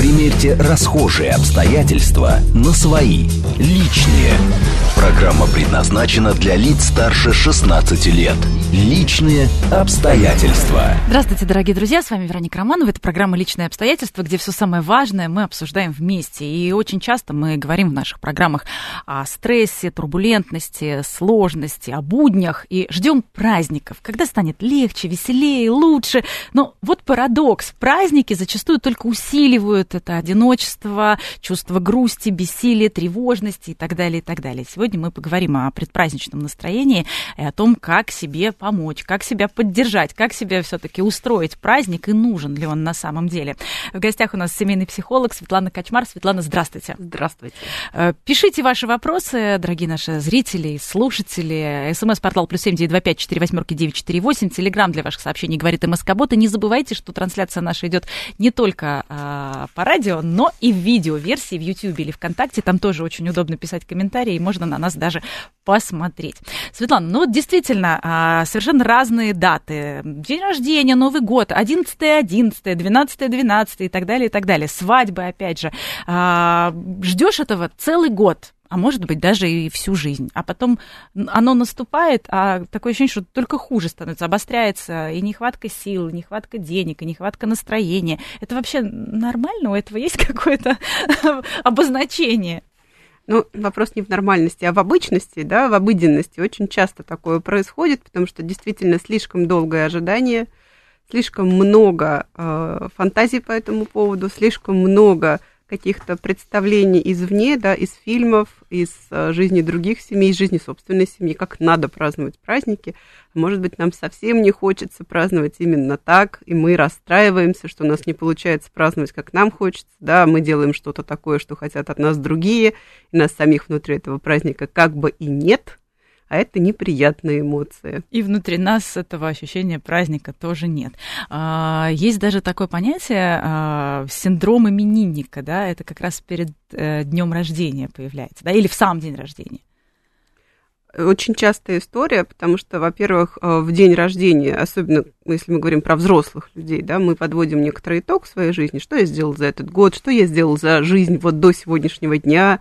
Примерьте расхожие обстоятельства на свои, личные. Программа предназначена для лиц старше 16 лет. Личные обстоятельства. Здравствуйте, дорогие друзья, с вами Вероника Романова. Это программа «Личные обстоятельства», где все самое важное мы обсуждаем вместе. И очень часто мы говорим в наших программах о стрессе, турбулентности, сложности, о буднях и ждем праздников, когда станет легче, веселее, лучше. Но вот парадокс. Праздники зачастую только усиливают это одиночество, чувство грусти, бессилия, тревожности и так далее, и так далее. Сегодня мы поговорим о предпраздничном настроении и о том, как себе помочь, как себя поддержать, как себе все-таки устроить праздник и нужен ли он на самом деле. В гостях у нас семейный психолог Светлана Качмар. Светлана, здравствуйте. Здравствуйте. Э, пишите ваши вопросы, дорогие наши зрители, слушатели. СМС-портал плюс семь девять два пять четыре восьмерки девять четыре восемь. Телеграмм для ваших сообщений говорит МСК-бот. И не забывайте, что трансляция наша идет не только а, по радио, но и в видео-версии в YouTube или ВКонтакте. Там тоже очень удобно писать комментарии, и можно на нас даже посмотреть. Светлана, ну вот действительно, а, совершенно разные даты. День рождения, Новый год, 11-11, 12-12 и так далее, и так далее. Свадьбы, опять же. А, Ждешь этого целый год, а может быть даже и всю жизнь. А потом оно наступает, а такое ощущение, что только хуже становится, обостряется и нехватка сил, и нехватка денег, и нехватка настроения. Это вообще нормально? У этого есть какое-то обозначение? Ну, вопрос не в нормальности, а в обычности, да, в обыденности. Очень часто такое происходит, потому что действительно слишком долгое ожидание, слишком много э, фантазий по этому поводу, слишком много каких-то представлений извне, да, из фильмов, из э, жизни других семей, из жизни собственной семьи, как надо праздновать праздники. Может быть, нам совсем не хочется праздновать именно так, и мы расстраиваемся, что у нас не получается праздновать, как нам хочется, да, мы делаем что-то такое, что хотят от нас другие, и нас самих внутри этого праздника как бы и нет, а это неприятные эмоции. И внутри нас этого ощущения праздника тоже нет. А, есть даже такое понятие а, синдром именинника, да, это как раз перед э, днем рождения появляется, да, или в сам день рождения. Очень частая история, потому что, во-первых, э, в день рождения, особенно если мы говорим про взрослых людей, да, мы подводим некоторый итог своей жизни, что я сделал за этот год, что я сделал за жизнь вот до сегодняшнего дня,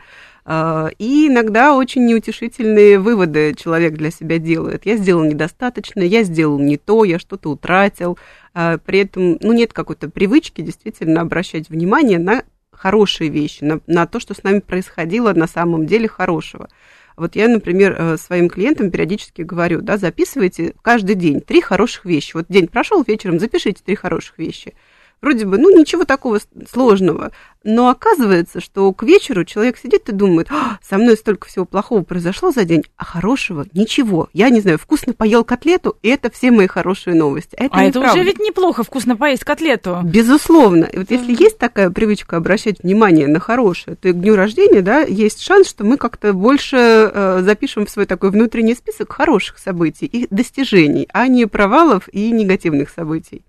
и иногда очень неутешительные выводы человек для себя делает. Я сделал недостаточно, я сделал не то, я что-то утратил. А, при этом ну, нет какой-то привычки действительно обращать внимание на хорошие вещи, на, на то, что с нами происходило на самом деле хорошего. Вот я, например, э, своим клиентам периодически говорю, да, записывайте каждый день три хороших вещи. Вот день прошел вечером, запишите три хороших вещи вроде бы, ну, ничего такого сложного. Но оказывается, что к вечеру человек сидит и думает, а, со мной столько всего плохого произошло за день, а хорошего ничего. Я не знаю, вкусно поел котлету, и это все мои хорошие новости. А это, а это уже ведь неплохо, вкусно поесть котлету. Безусловно. И вот если есть такая привычка обращать внимание на хорошее, то и к дню рождения, да, есть шанс, что мы как-то больше э, запишем в свой такой внутренний список хороших событий и достижений, а не провалов и негативных событий.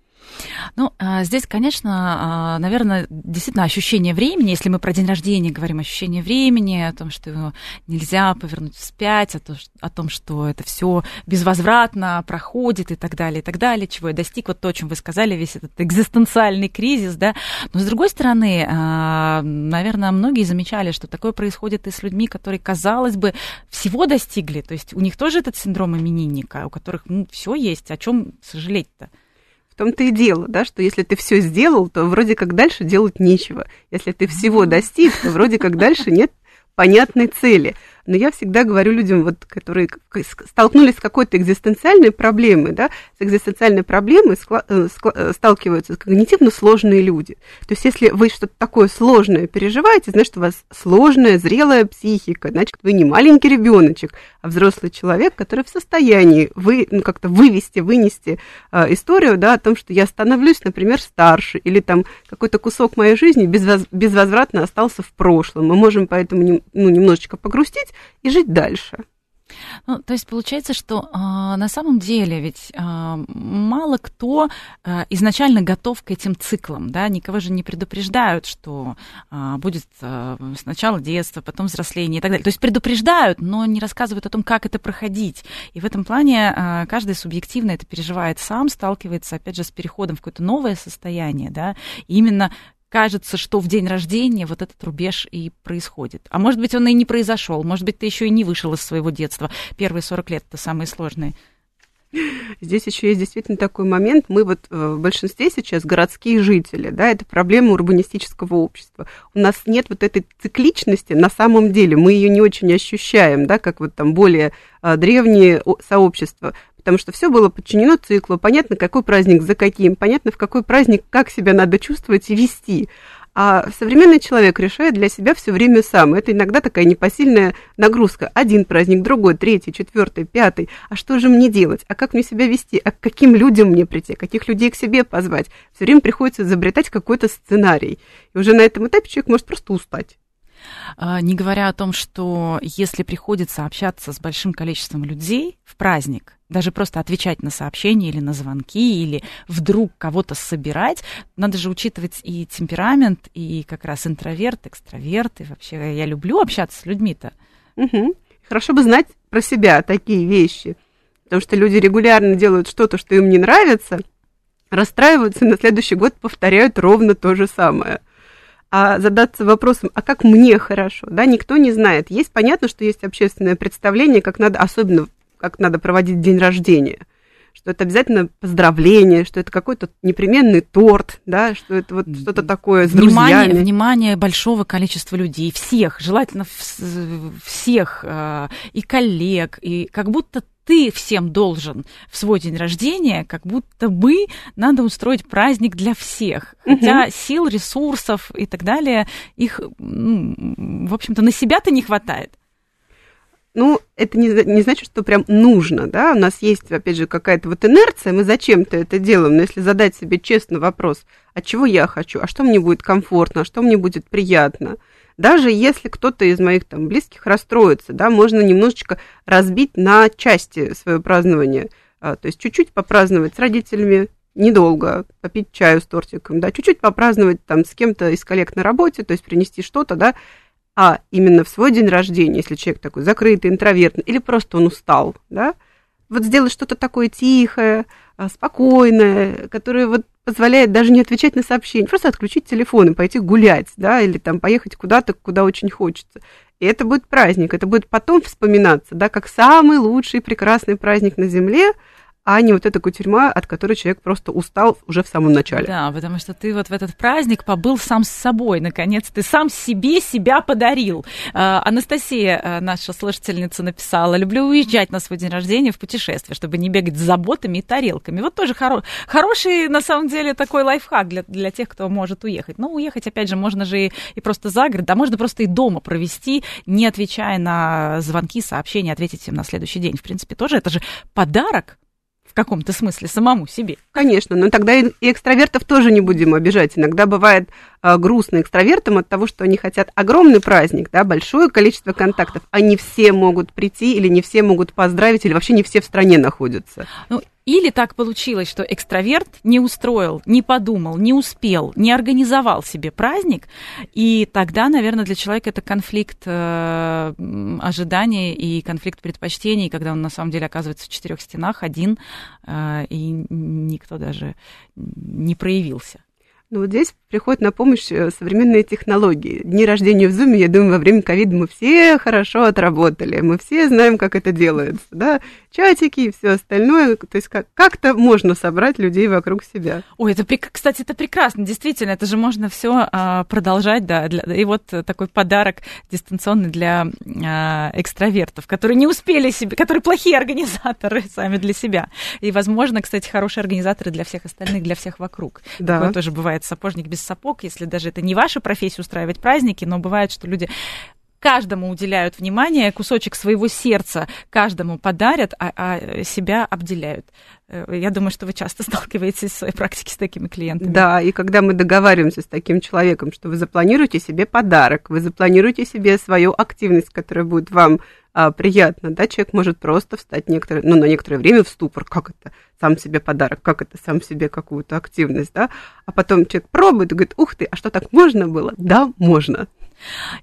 Ну, а, здесь, конечно, а, наверное, действительно ощущение времени, если мы про день рождения говорим, ощущение времени, о том, что нельзя повернуть вспять, о том, что это все безвозвратно проходит и так далее, и так далее, чего я достиг, вот то, о чем вы сказали, весь этот экзистенциальный кризис, да. Но, с другой стороны, а, наверное, многие замечали, что такое происходит и с людьми, которые, казалось бы, всего достигли, то есть у них тоже этот синдром именинника, у которых ну, все есть, о чем сожалеть-то том-то и дело, да, что если ты все сделал, то вроде как дальше делать нечего. Если ты всего достиг, то вроде как дальше нет понятной цели но я всегда говорю людям, вот, которые столкнулись с какой-то экзистенциальной проблемой, да, с экзистенциальной проблемой э, э, сталкиваются когнитивно сложные люди. То есть, если вы что-то такое сложное переживаете, значит, у вас сложная, зрелая психика, значит, вы не маленький ребеночек, а взрослый человек, который в состоянии вы, ну, как-то вывести, вынести э, историю, да, о том, что я становлюсь, например, старше, или там какой-то кусок моей жизни безвоз, безвозвратно остался в прошлом. Мы можем поэтому ну, немножечко погрустить, и жить дальше. Ну, то есть получается, что э, на самом деле ведь э, мало кто э, изначально готов к этим циклам, да, никого же не предупреждают, что э, будет э, сначала детство, потом взросление и так далее. То есть предупреждают, но не рассказывают о том, как это проходить. И в этом плане э, каждый субъективно это переживает сам, сталкивается, опять же, с переходом в какое-то новое состояние, да, и именно кажется, что в день рождения вот этот рубеж и происходит. А может быть, он и не произошел, может быть, ты еще и не вышел из своего детства. Первые 40 лет это самые сложные. Здесь еще есть действительно такой момент. Мы вот э, в большинстве сейчас городские жители, да, это проблема урбанистического общества. У нас нет вот этой цикличности на самом деле, мы ее не очень ощущаем, да, как вот там более э, древние сообщества потому что все было подчинено циклу, понятно, какой праздник за каким, понятно, в какой праздник как себя надо чувствовать и вести. А современный человек решает для себя все время сам. Это иногда такая непосильная нагрузка. Один праздник, другой, третий, четвертый, пятый. А что же мне делать? А как мне себя вести? А к каким людям мне прийти? Каких людей к себе позвать? Все время приходится изобретать какой-то сценарий. И уже на этом этапе человек может просто устать. А, не говоря о том, что если приходится общаться с большим количеством людей в праздник, даже просто отвечать на сообщения или на звонки, или вдруг кого-то собирать, надо же учитывать и темперамент, и как раз интроверт, экстраверт, и вообще я люблю общаться с людьми-то. Угу. Хорошо бы знать про себя такие вещи, потому что люди регулярно делают что-то, что им не нравится, расстраиваются, и на следующий год повторяют ровно то же самое – а задаться вопросом, а как мне хорошо, да, никто не знает. Есть понятно, что есть общественное представление, как надо, особенно как надо проводить день рождения, что это обязательно поздравление, что это какой-то непременный торт, да, что это вот что-то такое с внимание, друзьями. Внимание большого количества людей, всех, желательно всех, э, и коллег, и как будто ты всем должен в свой день рождения, как будто бы надо устроить праздник для всех. Хотя угу. сил, ресурсов и так далее, их, ну, в общем-то, на себя-то не хватает. Ну, это не, не значит, что прям нужно, да, у нас есть, опять же, какая-то вот инерция, мы зачем-то это делаем, но если задать себе честно вопрос, а чего я хочу, а что мне будет комфортно, а что мне будет приятно, даже если кто-то из моих там близких расстроится, да, можно немножечко разбить на части свое празднование. А, то есть чуть-чуть попраздновать с родителями, недолго, попить чаю с тортиком, да, чуть-чуть попраздновать там с кем-то из коллег на работе, то есть принести что-то, да, а именно в свой день рождения, если человек такой закрытый, интровертный, или просто он устал, да, вот сделать что-то такое тихое, а, спокойное, которое вот позволяет даже не отвечать на сообщения, просто отключить телефон и пойти гулять, да, или там поехать куда-то, куда очень хочется. И это будет праздник, это будет потом вспоминаться, да, как самый лучший прекрасный праздник на Земле – а не вот эта кутерьма, от которой человек просто устал уже в самом начале. Да, потому что ты вот в этот праздник побыл сам с собой, наконец, ты сам себе себя подарил. А, Анастасия, а, наша слушательница, написала, люблю уезжать на свой день рождения в путешествие, чтобы не бегать с заботами и тарелками. Вот тоже хоро- хороший, на самом деле, такой лайфхак для, для тех, кто может уехать. Ну, уехать, опять же, можно же и, и просто за город, а можно просто и дома провести, не отвечая на звонки, сообщения, ответить им на следующий день. В принципе, тоже это же подарок в каком-то смысле самому себе. Конечно, но тогда и экстравертов тоже не будем обижать. Иногда бывает грустно экстравертам от того, что они хотят огромный праздник, да, большое количество контактов, а не все могут прийти или не все могут поздравить, или вообще не все в стране находятся. Ну, или так получилось, что экстраверт не устроил, не подумал, не успел, не организовал себе праздник, и тогда, наверное, для человека это конфликт э, ожиданий и конфликт предпочтений, когда он на самом деле оказывается в четырех стенах один, э, и никто даже не проявился. Ну вот здесь приходят на помощь э, современные технологии. Дни рождения в Zoom, я думаю, во время ковида мы все хорошо отработали, мы все знаем, как это делается, да, чатики и все остальное, то есть как- как-то можно собрать людей вокруг себя. Ой, это, кстати, это прекрасно, действительно, это же можно все а, продолжать, да, для, и вот такой подарок дистанционный для а, экстравертов, которые не успели себе, которые плохие организаторы сами для себя, и, возможно, кстати, хорошие организаторы для всех остальных, для всех вокруг. Да. Такое тоже бывает сапожник без сапог, если даже это не ваша профессия устраивать праздники, но бывает, что люди каждому уделяют внимание, кусочек своего сердца каждому подарят, а, а себя обделяют. Э, я думаю, что вы часто сталкиваетесь в своей практике с такими клиентами. Да, и когда мы договариваемся с таким человеком, что вы запланируете себе подарок, вы запланируете себе свою активность, которая будет вам а, приятно, да, человек может просто встать некоторое, ну, на некоторое время в ступор, как это сам себе подарок, как это сам себе какую-то активность, да, а потом человек пробует и говорит, ух ты, а что так можно было? Да, можно.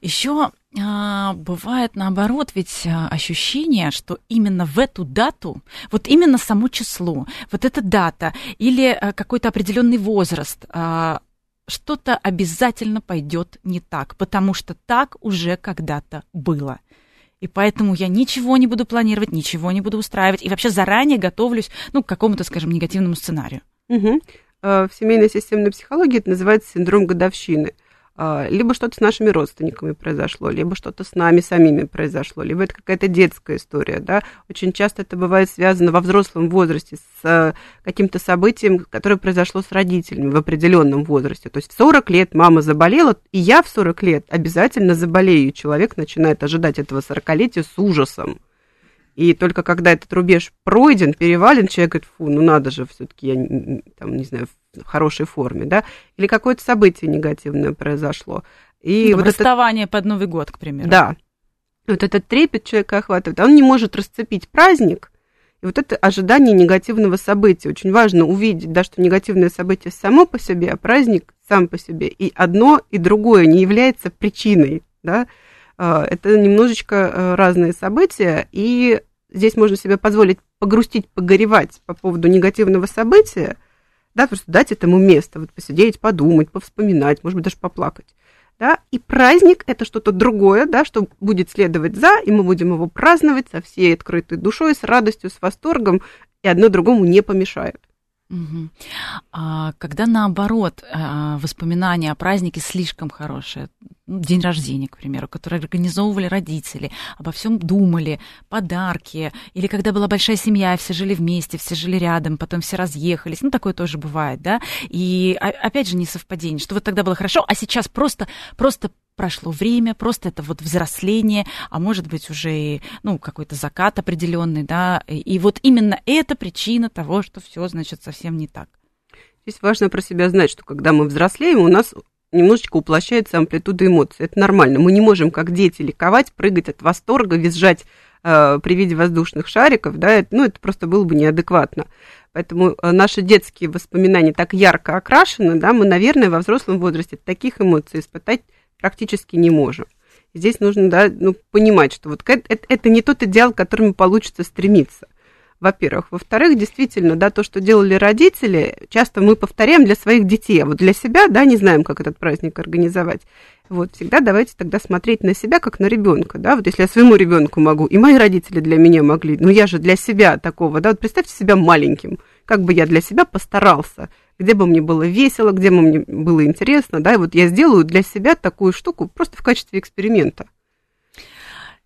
Еще а, бывает наоборот, ведь а, ощущение, что именно в эту дату, вот именно само число, вот эта дата или а, какой-то определенный возраст, а, что-то обязательно пойдет не так, потому что так уже когда-то было. И поэтому я ничего не буду планировать, ничего не буду устраивать. И вообще заранее готовлюсь ну, к какому-то, скажем, негативному сценарию. Угу. В семейной системной психологии это называется синдром годовщины – либо что-то с нашими родственниками произошло, либо что-то с нами самими произошло, либо это какая-то детская история, да. Очень часто это бывает связано во взрослом возрасте с э, каким-то событием, которое произошло с родителями в определенном возрасте. То есть в 40 лет мама заболела, и я в 40 лет обязательно заболею. Человек начинает ожидать этого 40-летия с ужасом. И только когда этот рубеж пройден, перевален, человек говорит, фу, ну надо же, все-таки я, там, не знаю, в хорошей форме, да, или какое-то событие негативное произошло. И ну, вот расставание это... под Новый год, к примеру. Да. Вот этот трепет человека охватывает. Он не может расцепить праздник, и вот это ожидание негативного события. Очень важно увидеть, да, что негативное событие само по себе, а праздник сам по себе. И одно, и другое не является причиной, да. А, это немножечко э, разные события, и здесь можно себе позволить погрустить, погоревать по поводу негативного события, да, просто дать этому место, вот посидеть, подумать, повспоминать, может быть, даже поплакать. Да, и праздник это что-то другое, да, что будет следовать за, и мы будем его праздновать со всей открытой душой, с радостью, с восторгом, и одно другому не помешает. А когда наоборот а, воспоминания о празднике слишком хорошие, ну, день рождения, к примеру, который организовывали родители, обо всем думали, подарки, или когда была большая семья, все жили вместе, все жили рядом, потом все разъехались, ну такое тоже бывает, да, и опять же не совпадение, что вот тогда было хорошо, а сейчас просто, просто прошло время, просто это вот взросление, а может быть уже и, ну, какой-то закат определенный, да, и вот именно это причина того, что все, значит, совсем не так. Здесь важно про себя знать, что когда мы взрослеем, у нас немножечко уплощается амплитуда эмоций. Это нормально. Мы не можем, как дети, ликовать, прыгать от восторга, визжать э, при виде воздушных шариков, да, это, ну, это просто было бы неадекватно. Поэтому э, наши детские воспоминания так ярко окрашены, да, мы, наверное, во взрослом возрасте таких эмоций испытать практически не можем. Здесь нужно да, ну, понимать, что вот это, это не тот идеал, к которому получится стремиться во-первых. Во-вторых, действительно, да, то, что делали родители, часто мы повторяем для своих детей, а вот для себя, да, не знаем, как этот праздник организовать. Вот, всегда давайте тогда смотреть на себя, как на ребенка, да, вот если я своему ребенку могу, и мои родители для меня могли, ну я же для себя такого, да, вот представьте себя маленьким, как бы я для себя постарался, где бы мне было весело, где бы мне было интересно, да, и вот я сделаю для себя такую штуку просто в качестве эксперимента.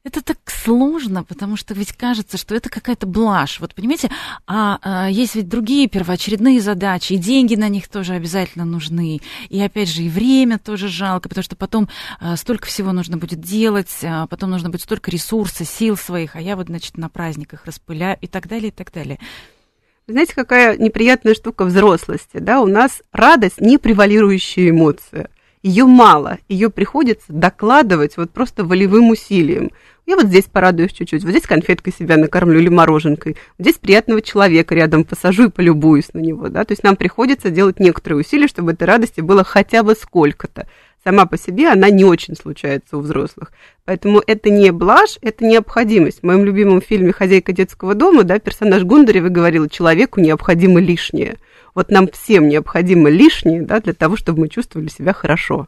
Это так сложно, потому что ведь кажется, что это какая-то блажь. Вот понимаете, а, а есть ведь другие первоочередные задачи, и деньги на них тоже обязательно нужны. И опять же, и время тоже жалко, потому что потом а, столько всего нужно будет делать, а, потом нужно будет столько ресурсов, сил своих, а я вот, значит, на праздниках распыляю и так далее, и так далее. Знаете, какая неприятная штука взрослости, да? У нас радость не превалирующая эмоция. Ее мало, ее приходится докладывать вот просто волевым усилием. Я вот здесь порадуюсь чуть-чуть, вот здесь конфеткой себя накормлю или мороженкой, вот здесь приятного человека рядом посажу и полюбуюсь на него, да, то есть нам приходится делать некоторые усилия, чтобы этой радости было хотя бы сколько-то сама по себе она не очень случается у взрослых. Поэтому это не блажь, это необходимость. В моем любимом фильме «Хозяйка детского дома» да, персонаж Гундарева говорил, человеку необходимо лишнее. Вот нам всем необходимо лишнее да, для того, чтобы мы чувствовали себя хорошо.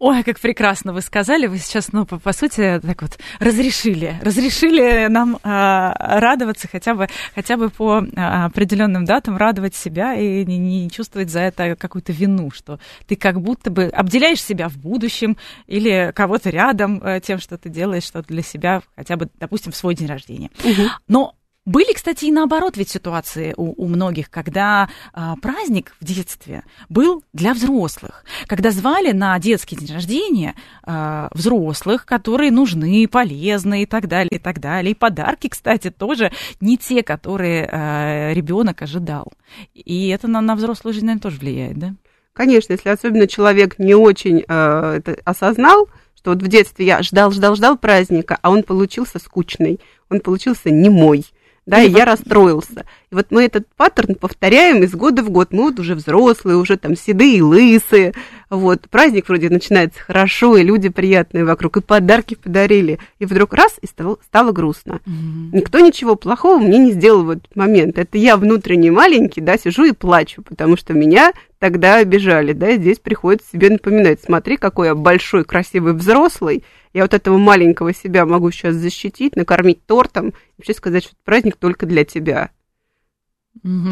Ой, как прекрасно вы сказали. Вы сейчас, ну, по, по сути, так вот разрешили, разрешили нам э, радоваться хотя бы, хотя бы по э, определенным датам, радовать себя и не, не чувствовать за это какую-то вину, что ты как будто бы обделяешь себя в будущем или кого-то рядом э, тем, что ты делаешь что-то для себя, хотя бы, допустим, в свой день рождения. Угу. Но были, кстати, и наоборот ведь ситуации у, у многих, когда а, праздник в детстве был для взрослых, когда звали на детский день рождения а, взрослых, которые нужны, полезны и так далее, и так далее. И подарки, кстати, тоже не те, которые а, ребенок ожидал. И это на, на взрослую жизнь, наверное, тоже влияет, да? Конечно, если особенно человек не очень э, это осознал, Что вот в детстве я ждал, ждал, ждал праздника, а он получился скучный, он получился не мой да, и я расстроился. И вот мы этот паттерн повторяем из года в год. Мы вот уже взрослые, уже там седые, лысые. Вот, праздник вроде начинается хорошо, и люди приятные вокруг, и подарки подарили. И вдруг раз, и стало, стало грустно. Mm-hmm. Никто ничего плохого мне не сделал в этот момент. Это я внутренне маленький, да, сижу и плачу, потому что меня тогда обижали, да, и здесь приходится себе напоминать, смотри, какой я большой, красивый взрослый, я вот этого маленького себя могу сейчас защитить, накормить тортом, и вообще сказать, что праздник только для тебя.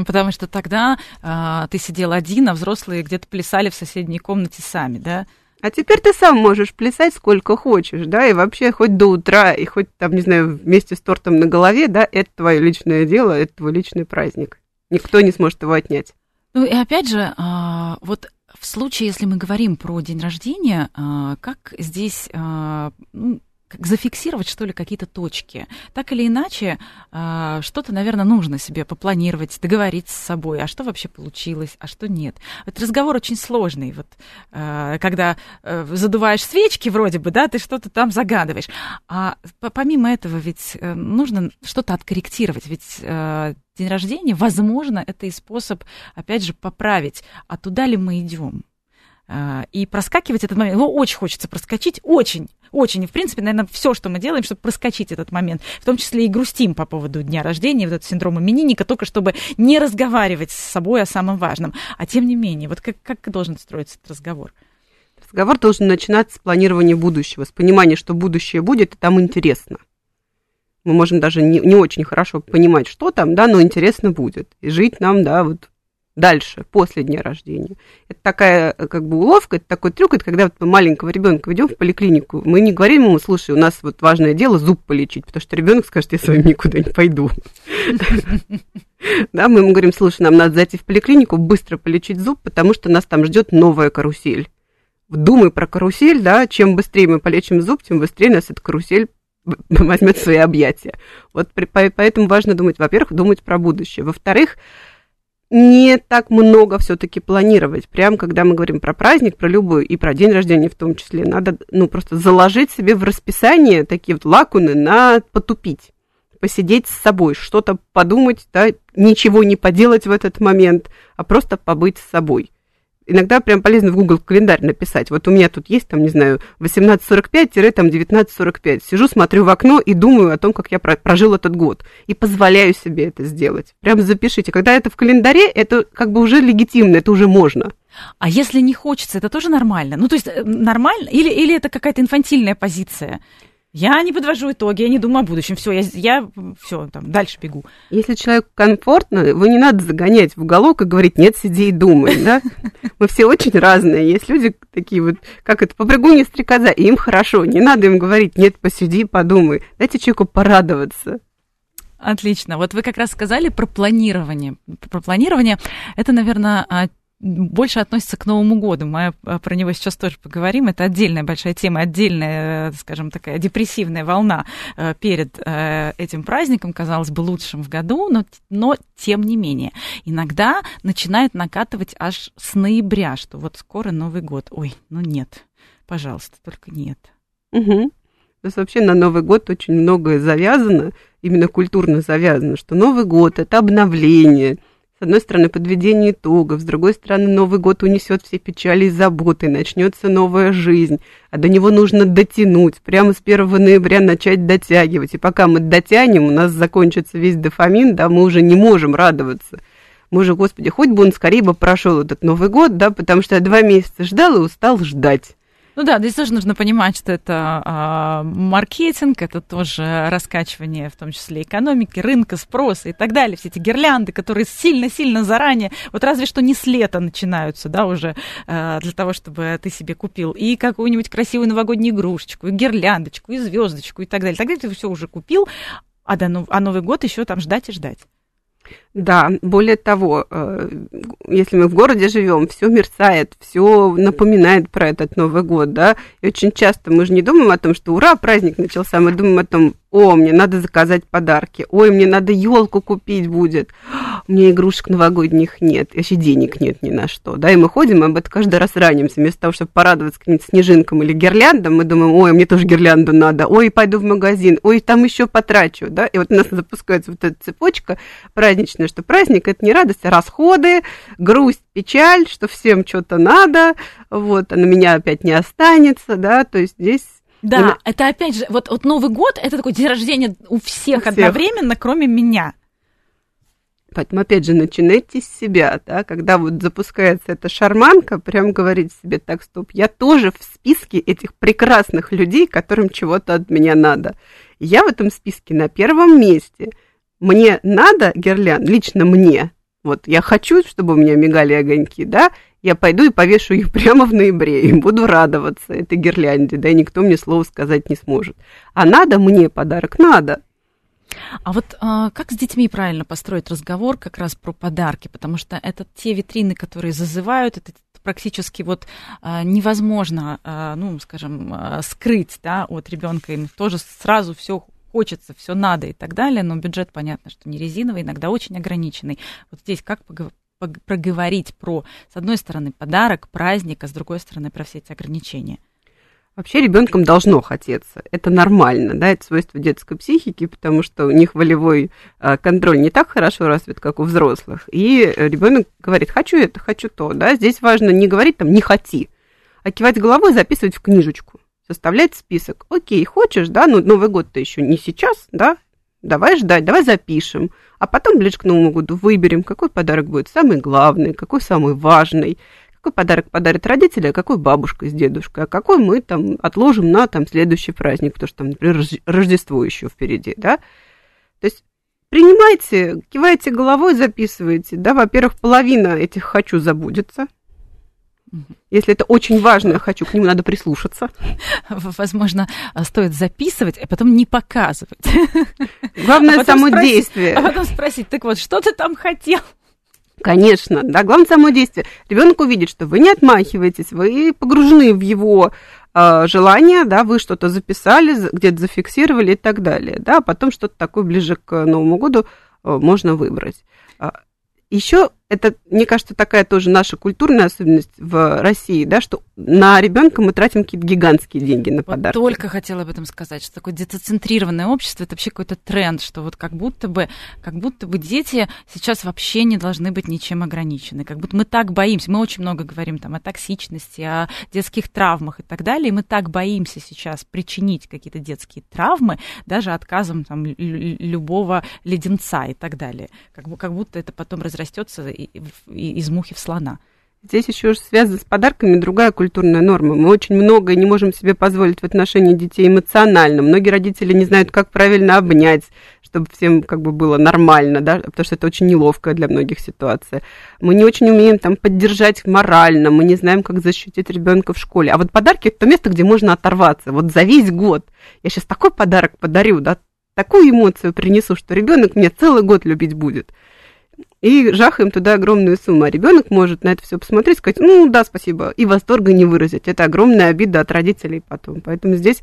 Потому что тогда а, ты сидел один, а взрослые где-то плясали в соседней комнате сами, да? А теперь ты сам можешь плясать сколько хочешь, да, и вообще хоть до утра, и хоть там, не знаю, вместе с тортом на голове, да, это твое личное дело, это твой личный праздник. Никто не сможет его отнять. Ну и опять же, а, вот в случае, если мы говорим про день рождения, а, как здесь а, ну, как зафиксировать, что ли, какие-то точки. Так или иначе, а, что-то, наверное, нужно себе попланировать, договориться с собой, а что вообще получилось, а что нет. Это разговор очень сложный, вот, когда э, задуваешь свечки вроде бы, да, ты что-то там загадываешь. А помимо этого ведь э, нужно что-то откорректировать, ведь э, день рождения, возможно, это и способ, опять же, поправить, а туда ли мы идем. А, и проскакивать этот момент, его очень хочется проскочить, очень, очень. И, в принципе, наверное, все, что мы делаем, чтобы проскочить этот момент, в том числе и грустим по поводу дня рождения, вот этот синдром именинника, только чтобы не разговаривать с собой о самом важном. А тем не менее, вот как, как должен строиться этот разговор? Разговор должен начинаться с планирования будущего, с понимания, что будущее будет, и там интересно мы можем даже не, не очень хорошо понимать, что там, да, но интересно будет. И жить нам, да, вот дальше, после дня рождения. Это такая как бы уловка, это такой трюк, это когда вот мы маленького ребенка ведем в поликлинику, мы не говорим ему, слушай, у нас вот важное дело зуб полечить, потому что ребенок скажет, я с вами никуда не пойду. Да, мы ему говорим, слушай, нам надо зайти в поликлинику, быстро полечить зуб, потому что нас там ждет новая карусель. Думай про карусель, да, чем быстрее мы полечим зуб, тем быстрее нас эта карусель возьмет свои объятия. Вот поэтому важно думать, во-первых, думать про будущее. Во-вторых, не так много все-таки планировать. Прям когда мы говорим про праздник, про любой, и про день рождения в том числе, надо ну, просто заложить себе в расписание такие вот лакуны на потупить, посидеть с собой, что-то подумать, да, ничего не поделать в этот момент, а просто побыть с собой иногда прям полезно в Google календарь написать. Вот у меня тут есть, там, не знаю, 18.45-19.45. Сижу, смотрю в окно и думаю о том, как я прожил этот год. И позволяю себе это сделать. Прям запишите. Когда это в календаре, это как бы уже легитимно, это уже можно. А если не хочется, это тоже нормально? Ну, то есть э, нормально? Или, или это какая-то инфантильная позиция? Я не подвожу итоги, я не думаю о будущем. Все, я, я все, там, дальше бегу. Если человеку комфортно, его не надо загонять в уголок и говорить, нет, сиди и думай, да? Мы все очень разные. Есть люди такие вот, как это, попрыгуни стрекоза, и им хорошо. Не надо им говорить, нет, посиди, подумай. Дайте человеку порадоваться. Отлично. Вот вы как раз сказали про планирование. Про планирование это, наверное, больше относится к Новому году. Мы про него сейчас тоже поговорим. Это отдельная большая тема, отдельная, скажем, такая депрессивная волна э, перед э, этим праздником, казалось бы, лучшим в году, но, но тем не менее. Иногда начинает накатывать аж с ноября, что вот скоро Новый год. Ой, ну нет, пожалуйста, только нет. Угу. То есть вообще на Новый год очень многое завязано, именно культурно завязано, что Новый год – это обновление – с одной стороны, подведение итогов, с другой стороны, Новый год унесет все печали и заботы, начнется новая жизнь, а до него нужно дотянуть, прямо с 1 ноября начать дотягивать. И пока мы дотянем, у нас закончится весь дофамин, да, мы уже не можем радоваться. Мы уже, Господи, хоть бы он скорее бы прошел этот Новый год, да, потому что я два месяца ждал и устал ждать. Ну да, здесь тоже нужно понимать, что это а, маркетинг, это тоже раскачивание, в том числе экономики, рынка, спроса и так далее. Все эти гирлянды, которые сильно-сильно заранее, вот разве что не с лета начинаются, да, уже а, для того, чтобы ты себе купил и какую-нибудь красивую новогоднюю игрушечку, и гирляндочку, и звездочку и так далее. Тогда ты все уже купил, а, до, а Новый год еще там ждать и ждать. Да, более того, э, если мы в городе живем, все мерцает, все напоминает про этот Новый год, да, и очень часто мы же не думаем о том, что ура, праздник начался, мы думаем о том, о, мне надо заказать подарки, ой, мне надо елку купить будет, у меня игрушек новогодних нет, вообще денег нет ни на что, да, и мы ходим, об этом каждый раз ранимся, вместо того, чтобы порадоваться каким-нибудь снежинкам или гирляндам, мы думаем, ой, мне тоже гирлянду надо, ой, пойду в магазин, ой, там еще потрачу, да, и вот у нас запускается вот эта цепочка праздничная, что праздник это не радость, а расходы, грусть, печаль, что всем что-то надо, вот, а на меня опять не останется, да, то есть здесь да, Именно... это опять же, вот, вот Новый год, это такой день рождения у всех, у всех одновременно, кроме меня. Поэтому, опять же, начинайте с себя, да, когда вот запускается эта шарманка, прям говорить себе, так, стоп, я тоже в списке этих прекрасных людей, которым чего-то от меня надо. Я в этом списке на первом месте. Мне надо гирлянд, лично мне, вот я хочу, чтобы у меня мигали огоньки, да, я пойду и повешу их прямо в ноябре и буду радоваться этой гирлянде, да, и никто мне слова сказать не сможет. А надо мне подарок? Надо. А вот а, как с детьми правильно построить разговор как раз про подарки? Потому что это те витрины, которые зазывают, это практически вот а, невозможно, а, ну, скажем, а, скрыть, да, от ребенка. Им тоже сразу все хочется, все надо и так далее, но бюджет, понятно, что не резиновый, иногда очень ограниченный. Вот здесь как проговорить про, с одной стороны, подарок, праздник, а с другой стороны, про все эти ограничения? Вообще ребенком должно хотеться. Это нормально, да, это свойство детской психики, потому что у них волевой а, контроль не так хорошо развит, как у взрослых. И ребенок говорит, хочу это, хочу то, да. Здесь важно не говорить там не хоти, а кивать головой, записывать в книжечку, составлять список. Окей, хочешь, да, ну Новый год-то еще не сейчас, да, давай ждать, давай запишем. А потом ближе к Новому году выберем, какой подарок будет самый главный, какой самый важный, какой подарок подарят родители, а какой бабушка с дедушкой, а какой мы там отложим на там следующий праздник, потому что там, например, Рождество еще впереди, да. То есть принимайте, кивайте головой, записывайте, да, во-первых, половина этих «хочу» забудется, если это очень важно, я хочу, к ним надо прислушаться. Возможно, стоит записывать, а потом не показывать. Главное а само спросить, действие. А потом спросить, так вот, что ты там хотел? Конечно, да, главное само действие. Ребенок увидит, что вы не отмахиваетесь, вы погружены в его э, желание, да, вы что-то записали, где-то зафиксировали и так далее, да, а потом что-то такое ближе к Новому году э, можно выбрать. А, Еще это, мне кажется, такая тоже наша культурная особенность в России, да, что на ребенка мы тратим какие-то гигантские деньги на подарки. Вот только хотела об этом сказать, что такое детоцентрированное общество, это вообще какой-то тренд, что вот как будто бы, как будто бы дети сейчас вообще не должны быть ничем ограничены, как будто мы так боимся, мы очень много говорим там о токсичности, о детских травмах и так далее, и мы так боимся сейчас причинить какие-то детские травмы, даже отказом там любого леденца и так далее, как, как будто это потом разрастется из мухи в слона. Здесь еще связано с подарками другая культурная норма. Мы очень многое не можем себе позволить в отношении детей эмоционально. Многие родители не знают, как правильно обнять, чтобы всем как бы было нормально, да, потому что это очень неловкая для многих ситуация. Мы не очень умеем там поддержать морально, мы не знаем, как защитить ребенка в школе. А вот подарки это то место, где можно оторваться. Вот за весь год я сейчас такой подарок подарю, да, такую эмоцию принесу, что ребенок меня целый год любить будет и жахаем туда огромную сумму. А ребенок может на это все посмотреть, сказать, ну да, спасибо, и восторга не выразить. Это огромная обида от родителей потом. Поэтому здесь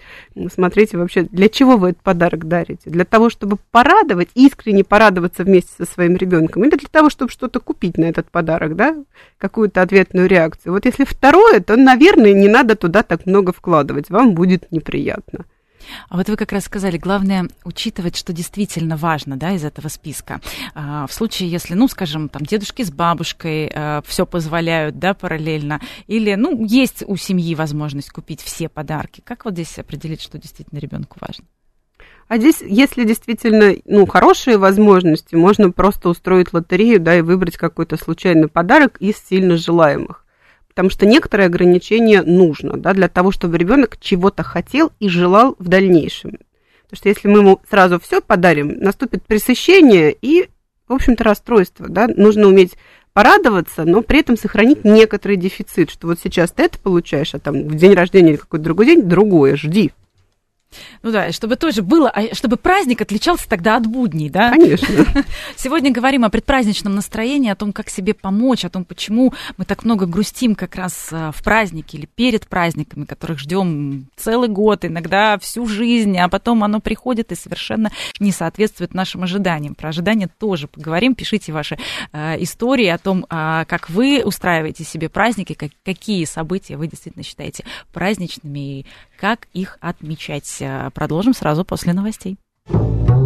смотрите вообще, для чего вы этот подарок дарите? Для того, чтобы порадовать, искренне порадоваться вместе со своим ребенком, или для того, чтобы что-то купить на этот подарок, да, какую-то ответную реакцию. Вот если второе, то, наверное, не надо туда так много вкладывать, вам будет неприятно. А вот вы как раз сказали, главное учитывать, что действительно важно, да, из этого списка. А, в случае, если, ну, скажем, там дедушки с бабушкой а, все позволяют, да, параллельно, или, ну, есть у семьи возможность купить все подарки, как вот здесь определить, что действительно ребенку важно? А здесь, если действительно, ну, хорошие возможности, можно просто устроить лотерею, да, и выбрать какой-то случайный подарок из сильно желаемых потому что некоторые ограничения нужно, да, для того, чтобы ребенок чего-то хотел и желал в дальнейшем. Потому что если мы ему сразу все подарим, наступит пресыщение и, в общем-то, расстройство, да, нужно уметь порадоваться, но при этом сохранить некоторый дефицит, что вот сейчас ты это получаешь, а там в день рождения или какой-то другой день другое, жди. Ну да, чтобы тоже было, а чтобы праздник отличался тогда от будней, да? Конечно. Сегодня говорим о предпраздничном настроении, о том, как себе помочь, о том, почему мы так много грустим как раз э, в празднике или перед праздниками, которых ждем целый год, иногда всю жизнь, а потом оно приходит и совершенно не соответствует нашим ожиданиям. Про ожидания тоже поговорим. Пишите ваши э, истории о том, э, как вы устраиваете себе праздники, как, какие события вы действительно считаете праздничными и как их отмечать. Э, продолжим сразу после новостей.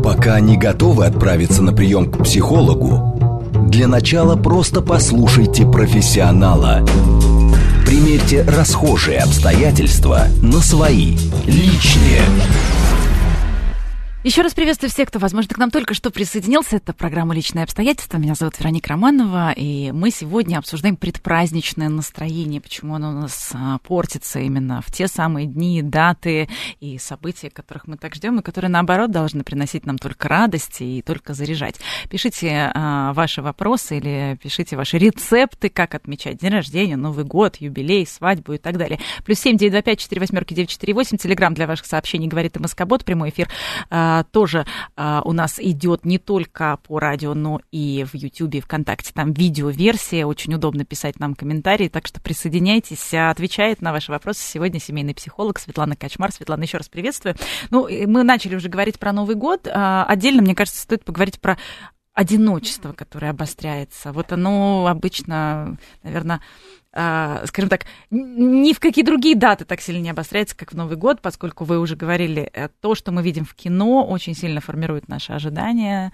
Пока не готовы отправиться на прием к психологу, для начала просто послушайте профессионала. Примерьте расхожие обстоятельства на свои, личные. Еще раз приветствую всех, кто, возможно, к нам только что присоединился. Это программа «Личные обстоятельства». Меня зовут Вероника Романова, и мы сегодня обсуждаем предпраздничное настроение, почему оно у нас а, портится именно в те самые дни, даты и события, которых мы так ждем, и которые, наоборот, должны приносить нам только радость и только заряжать. Пишите а, ваши вопросы или пишите ваши рецепты, как отмечать день рождения, Новый год, юбилей, свадьбу и так далее. Плюс семь девять два пять четыре восьмерки девять четыре восемь. Телеграмм для ваших сообщений говорит и Москобот. Прямой эфир а, тоже а, у нас идет не только по радио, но и в YouTube и ВКонтакте. Там видеоверсия, очень удобно писать нам комментарии, так что присоединяйтесь, отвечает на ваши вопросы сегодня семейный психолог Светлана Качмар. Светлана, еще раз приветствую. Ну, мы начали уже говорить про Новый год. А, отдельно, мне кажется, стоит поговорить про одиночество, которое обостряется. Вот оно обычно, наверное, а, скажем так, ни в какие другие даты так сильно не обостряется, как в Новый год, поскольку вы уже говорили, э, то, что мы видим в кино, очень сильно формирует наши ожидания,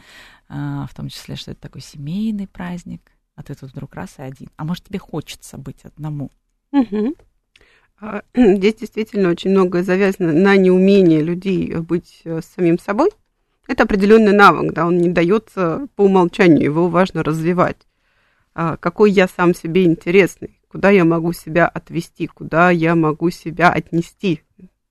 а, в том числе, что это такой семейный праздник, а ты тут вдруг раз и один. А может, тебе хочется быть одному? Угу. Здесь действительно очень многое завязано на неумение людей быть э, самим собой. Это определенный навык, да, он не дается по умолчанию, его важно развивать. Какой я сам себе интересный, куда я могу себя отвести, куда я могу себя отнести,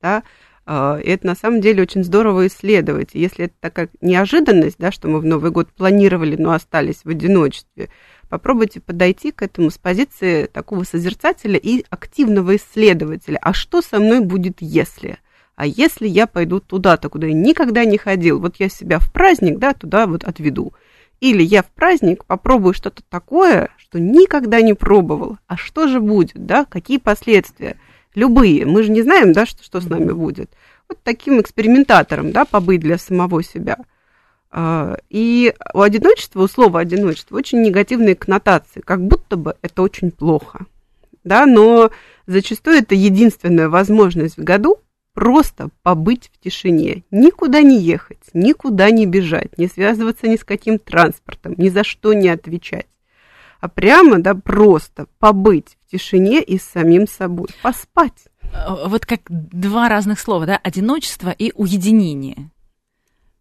да, а, и это на самом деле очень здорово исследовать. Если это такая неожиданность, да, что мы в Новый год планировали, но остались в одиночестве, попробуйте подойти к этому с позиции такого созерцателя и активного исследователя. А что со мной будет, если? А если я пойду туда-то, куда я никогда не ходил, вот я себя в праздник, да, туда вот отведу. Или я в праздник попробую что-то такое, что никогда не пробовал. А что же будет, да? Какие последствия? Любые. Мы же не знаем, да, что, что с нами будет. Вот таким экспериментатором, да, побыть для самого себя. А, и у одиночества, у слова одиночество, очень негативные коннотации, как будто бы это очень плохо. Да, но зачастую это единственная возможность в году, Просто побыть в тишине, никуда не ехать, никуда не бежать, не связываться ни с каким транспортом, ни за что не отвечать. А прямо, да, просто побыть в тишине и с самим собой, поспать. Э, вот как два разных слова, да, одиночество и уединение.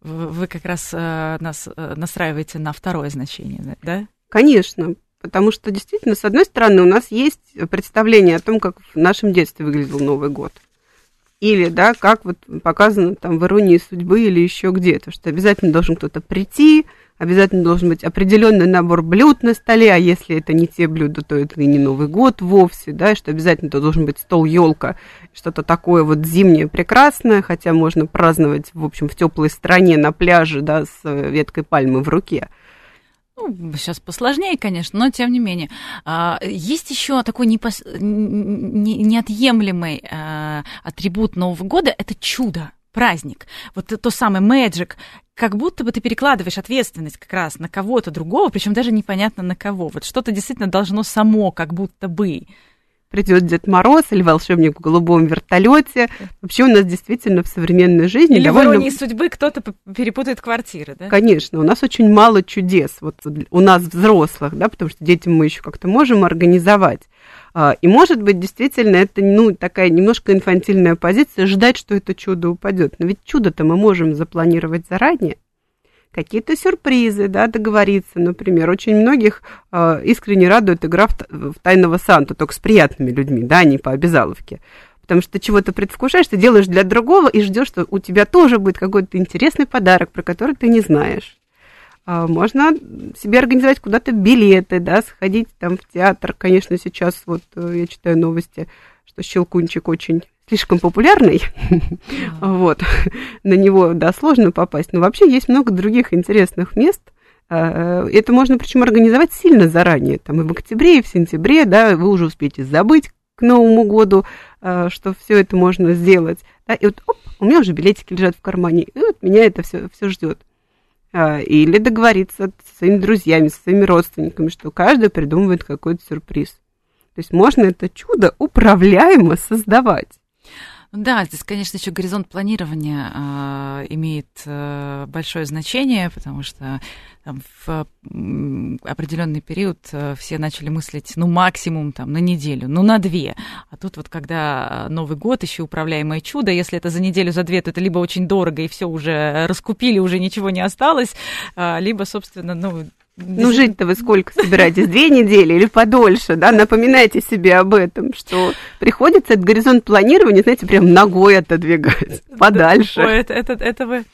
Вы как раз э, нас э, настраиваете на второе значение, да? Конечно, потому что действительно, с одной стороны, у нас есть представление о том, как в нашем детстве выглядел Новый год. Или, да, как вот показано там в «Иронии судьбы» или еще где-то, что обязательно должен кто-то прийти, обязательно должен быть определенный набор блюд на столе, а если это не те блюда, то это и не Новый год вовсе, да, что обязательно это должен быть стол, елка, что-то такое вот зимнее прекрасное, хотя можно праздновать, в общем, в теплой стране на пляже, да, с веткой пальмы в руке. Ну, сейчас посложнее, конечно, но тем не менее. А, есть еще такой непос... неотъемлемый а, атрибут Нового года – это чудо праздник, вот то самое magic, как будто бы ты перекладываешь ответственность как раз на кого-то другого, причем даже непонятно на кого. Вот что-то действительно должно само, как будто бы придет Дед Мороз или волшебник в голубом вертолете. Вообще у нас действительно в современной жизни или довольно... в иронии судьбы кто-то перепутает квартиры, да? Конечно, у нас очень мало чудес, вот у нас взрослых, да, потому что детям мы еще как-то можем организовать. А, и, может быть, действительно, это ну, такая немножко инфантильная позиция, ждать, что это чудо упадет. Но ведь чудо-то мы можем запланировать заранее какие-то сюрпризы, да, договориться, например. Очень многих э, искренне радует игра в, в тайного Санту, только с приятными людьми, да, а не по обязаловке. Потому что чего-то предвкушаешь, ты делаешь для другого и ждешь, что у тебя тоже будет какой-то интересный подарок, про который ты не знаешь. А можно себе организовать куда-то билеты, да, сходить там в театр. Конечно, сейчас вот э, я читаю новости, что Щелкунчик очень слишком популярный, вот, на него, да, сложно попасть, но вообще есть много других интересных мест, а, это можно причем организовать сильно заранее, там и в октябре, и в сентябре, да, вы уже успеете забыть к Новому году, а, что все это можно сделать, да, и вот, оп, у меня уже билетики лежат в кармане, и вот меня это все, все ждет. А, или договориться со своими друзьями, со своими родственниками, что каждый придумывает какой-то сюрприз. То есть можно это чудо управляемо создавать. Да, здесь, конечно, еще горизонт планирования э, имеет э, большое значение, потому что там, в определенный период э, все начали мыслить, ну, максимум там на неделю, ну, на две. А тут вот когда Новый год, еще управляемое чудо, если это за неделю, за две, то это либо очень дорого, и все уже раскупили, уже ничего не осталось, э, либо, собственно, ну, ну, жить-то вы сколько собираетесь? Две недели или подольше, да? Напоминайте себе об этом, что приходится этот горизонт планирования, знаете, прям ногой отодвигать подальше. Ой, это, это, это вы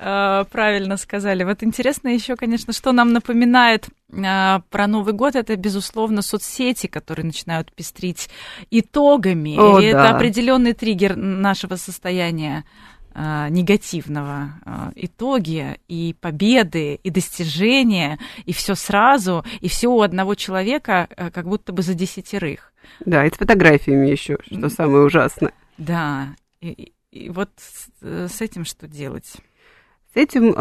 э, правильно сказали. Вот интересно еще, конечно, что нам напоминает э, про Новый год, это, безусловно, соцсети, которые начинают пестрить итогами. О, и да. это определенный триггер нашего состояния негативного а, итоги и победы и достижения и все сразу и все у одного человека а, как будто бы за десятерых. Да и с фотографиями еще что самое ужасное. да и, и вот с, этим что делать? С этим,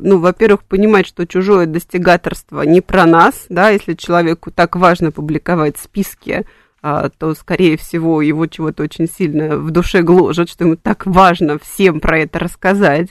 ну, во-первых, понимать, что чужое достигаторство не про нас, да, если человеку так важно публиковать списки то, скорее всего, его чего-то очень сильно в душе гложет, что ему так важно всем про это рассказать.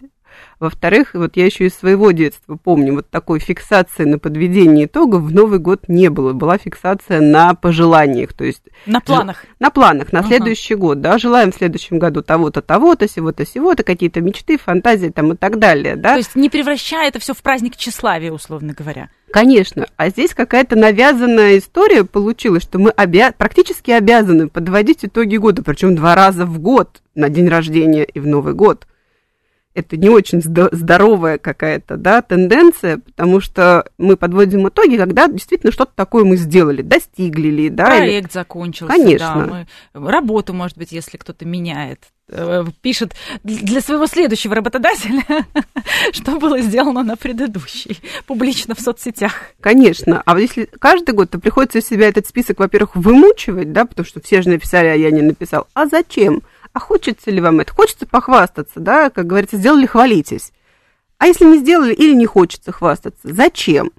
Во-вторых, вот я еще из своего детства помню, вот такой фиксации на подведении итогов в Новый год не было. Была фиксация на пожеланиях, то есть... На планах. На планах, на uh-huh. следующий год, да, желаем в следующем году того-то, того-то, сего-то, сего-то, какие-то мечты, фантазии там и так далее, да. То есть не превращая это все в праздник тщеславия, условно говоря. Конечно, а здесь какая-то навязанная история получилась, что мы обя... практически обязаны подводить итоги года, причем два раза в год, на день рождения и в Новый год это не очень здоровая какая-то да, тенденция, потому что мы подводим итоги, когда действительно что-то такое мы сделали, достигли ли. Да, Проект или... закончился. Конечно. Да, мы... Работу, может быть, если кто-то меняет э, пишет для своего следующего работодателя, что было сделано на предыдущий, публично в соцсетях. Конечно. А вот если каждый год, то приходится себя этот список, во-первых, вымучивать, да, потому что все же написали, а я не написал. А зачем? А хочется ли вам это? Хочется похвастаться, да, как говорится, сделали, хвалитесь. А если не сделали или не хочется хвастаться, зачем?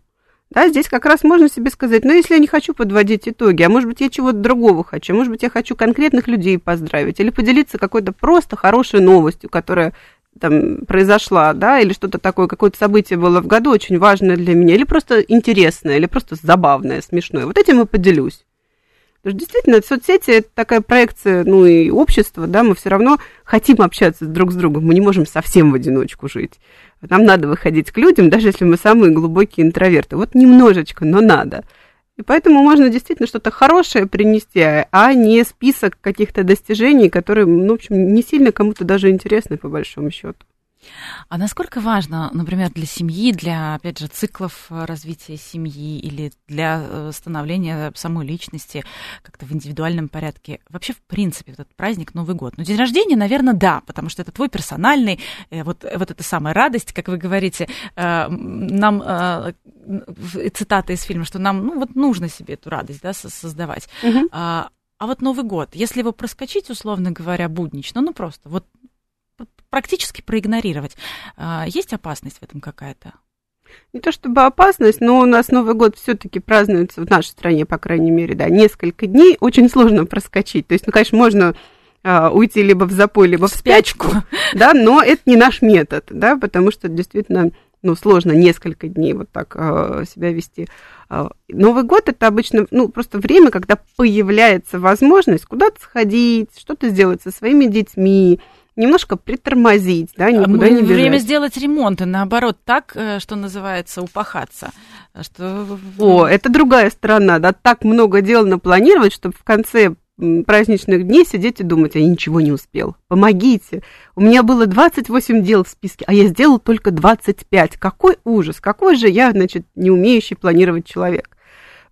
Да, здесь как раз можно себе сказать, ну, если я не хочу подводить итоги, а может быть, я чего-то другого хочу, может быть, я хочу конкретных людей поздравить или поделиться какой-то просто хорошей новостью, которая там произошла, да, или что-то такое, какое-то событие было в году очень важное для меня, или просто интересное, или просто забавное, смешное. Вот этим и поделюсь. Потому что действительно соцсети это такая проекция, ну и общества, да, мы все равно хотим общаться друг с другом, мы не можем совсем в одиночку жить. Нам надо выходить к людям, даже если мы самые глубокие интроверты. Вот немножечко, но надо. И поэтому можно действительно что-то хорошее принести, а не список каких-то достижений, которые, ну, в общем, не сильно кому-то даже интересны, по большому счету. А насколько важно, например, для семьи, для, опять же, циклов э, развития семьи или для э, становления самой личности как-то в индивидуальном порядке, вообще, в принципе, этот праздник Новый год? Ну, день рождения, наверное, да, потому что это твой персональный, э, вот, вот эта самая радость, как вы говорите, нам, цитата из фильма, что нам, ну, вот нужно себе эту радость, да, создавать. Угу. А, а вот Новый год, если его проскочить, условно говоря, буднично, ну просто вот практически проигнорировать. А, есть опасность в этом какая-то? Не то чтобы опасность, но у нас Новый год все-таки празднуется в нашей стране, по крайней мере, да, несколько дней. Очень сложно проскочить. То есть, ну, конечно, можно а, уйти либо в запой, либо в спячку, да, но это не наш метод, да, потому что действительно, ну, сложно несколько дней вот так а, себя вести. А, Новый год это обычно, ну, просто время, когда появляется возможность куда-то сходить, что-то сделать со своими детьми, немножко притормозить, да, никуда не бежать. Время сделать ремонт, и наоборот, так, э, что называется, упахаться. Что... О, это другая сторона, да, так много дел напланировать, чтобы в конце праздничных дней сидеть и думать, я ничего не успел. Помогите. У меня было 28 дел в списке, а я сделал только 25. Какой ужас, какой же я, значит, не умеющий планировать человек.